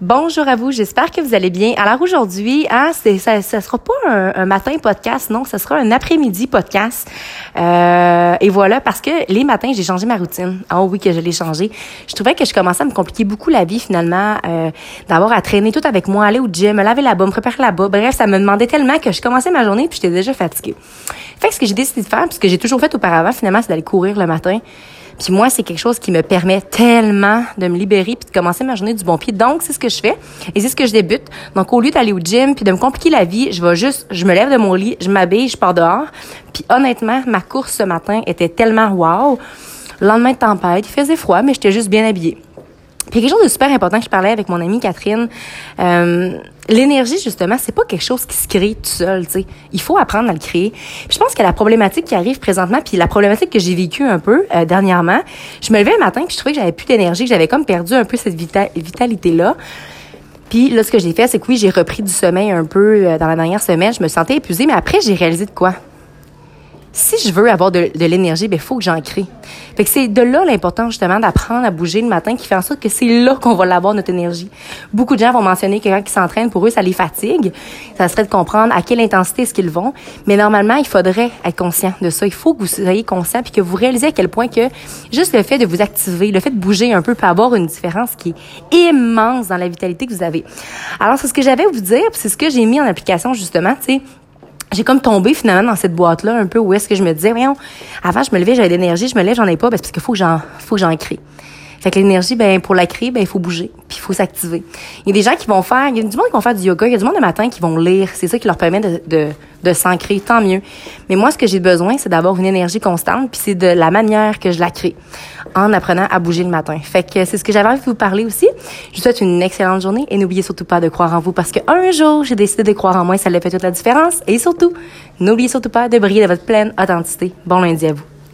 Bonjour à vous, j'espère que vous allez bien. Alors aujourd'hui, hein, c'est, ça, ça sera pas un, matin podcast, non, ça sera un après-midi podcast. Euh, et voilà, parce que les matins, j'ai changé ma routine. Oh oui, que je l'ai changé. Je trouvais que je commençais à me compliquer beaucoup la vie finalement, euh, d'avoir à traîner tout avec moi, aller au gym, me laver là-bas, me préparer là-bas. Bref, ça me demandait tellement que je commençais ma journée puis j'étais déjà fatiguée. Fait que ce que j'ai décidé de faire, puisque j'ai toujours fait auparavant, finalement, c'est d'aller courir le matin. Puis moi, c'est quelque chose qui me permet tellement de me libérer puis de commencer ma journée du bon pied. Donc, c'est ce que je fais et c'est ce que je débute. Donc, au lieu d'aller au gym puis de me compliquer la vie, je vais juste, je me lève de mon lit, je m'habille, je pars dehors. Puis honnêtement, ma course ce matin était tellement wow. Le lendemain de tempête, il faisait froid, mais j'étais juste bien habillée. Puis quelque chose de super important que je parlais avec mon amie Catherine, euh, l'énergie justement, c'est pas quelque chose qui se crée tout seul, tu sais. Il faut apprendre à le créer. Puis je pense que la problématique qui arrive présentement, puis la problématique que j'ai vécue un peu euh, dernièrement, je me levais un matin puis je trouvais que j'avais plus d'énergie, que j'avais comme perdu un peu cette vitalité là. Puis là, ce que j'ai fait, c'est que oui, j'ai repris du sommeil un peu euh, dans la dernière semaine. Je me sentais épuisée, mais après, j'ai réalisé de quoi? Si je veux avoir de, l'énergie, ben, il faut que j'en crée. Fait que c'est de là l'important, justement, d'apprendre à bouger le matin qui fait en sorte que c'est là qu'on va l'avoir, notre énergie. Beaucoup de gens vont mentionner que quand ils s'entraînent, pour eux, ça les fatigue. Ça serait de comprendre à quelle intensité est-ce qu'ils vont. Mais normalement, il faudrait être conscient de ça. Il faut que vous soyez conscient puis que vous réalisez à quel point que juste le fait de vous activer, le fait de bouger un peu peut avoir une différence qui est immense dans la vitalité que vous avez. Alors, c'est ce que j'avais à vous dire, c'est ce que j'ai mis en application, justement, tu sais j'ai comme tombé finalement dans cette boîte là un peu où est-ce que je me disais voyons avant je me levais j'avais de l'énergie je me lève j'en ai pas ben, parce qu'il faut que j'en faut que j'en crée fait que l'énergie, ben, pour la créer, ben, il faut bouger, puis il faut s'activer. Il y a des gens qui vont faire, il y a du monde qui vont faire du yoga, il y a du monde le matin qui vont lire. C'est ça qui leur permet de, de, de s'ancrer, tant mieux. Mais moi, ce que j'ai besoin, c'est d'avoir une énergie constante, puis c'est de la manière que je la crée, en apprenant à bouger le matin. Fait que c'est ce que j'avais envie de vous parler aussi. Je vous souhaite une excellente journée et n'oubliez surtout pas de croire en vous parce qu'un jour, j'ai décidé de croire en moi, ça a fait toute la différence. Et surtout, n'oubliez surtout pas de briller de votre pleine authenticité. Bon lundi à vous.